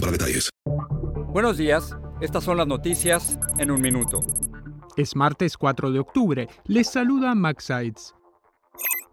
para detalles. Buenos días, estas son las noticias en un minuto. Es martes 4 de octubre. Les saluda Max Sides.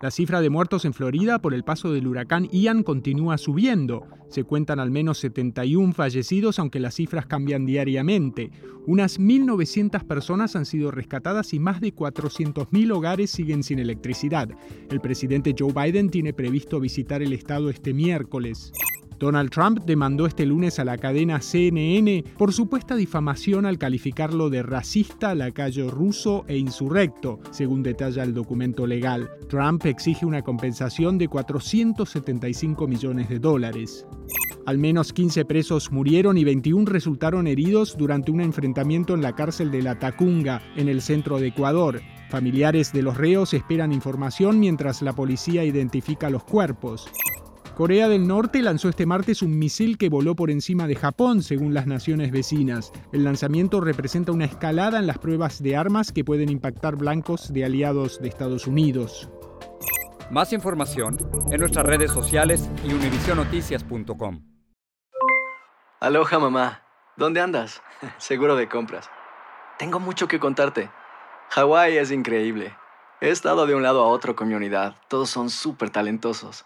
La cifra de muertos en Florida por el paso del huracán Ian continúa subiendo. Se cuentan al menos 71 fallecidos, aunque las cifras cambian diariamente. Unas 1.900 personas han sido rescatadas y más de 400.000 hogares siguen sin electricidad. El presidente Joe Biden tiene previsto visitar el estado este miércoles. Donald Trump demandó este lunes a la cadena CNN por supuesta difamación al calificarlo de racista, lacayo ruso e insurrecto, según detalla el documento legal. Trump exige una compensación de 475 millones de dólares. Al menos 15 presos murieron y 21 resultaron heridos durante un enfrentamiento en la cárcel de La Tacunga, en el centro de Ecuador. Familiares de los reos esperan información mientras la policía identifica los cuerpos. Corea del Norte lanzó este martes un misil que voló por encima de Japón, según las naciones vecinas. El lanzamiento representa una escalada en las pruebas de armas que pueden impactar blancos de aliados de Estados Unidos. Más información en nuestras redes sociales y univisionoticias.com. Aloha mamá, ¿dónde andas? Seguro de compras. Tengo mucho que contarte. Hawái es increíble. He estado de un lado a otro con mi unidad. Todos son súper talentosos.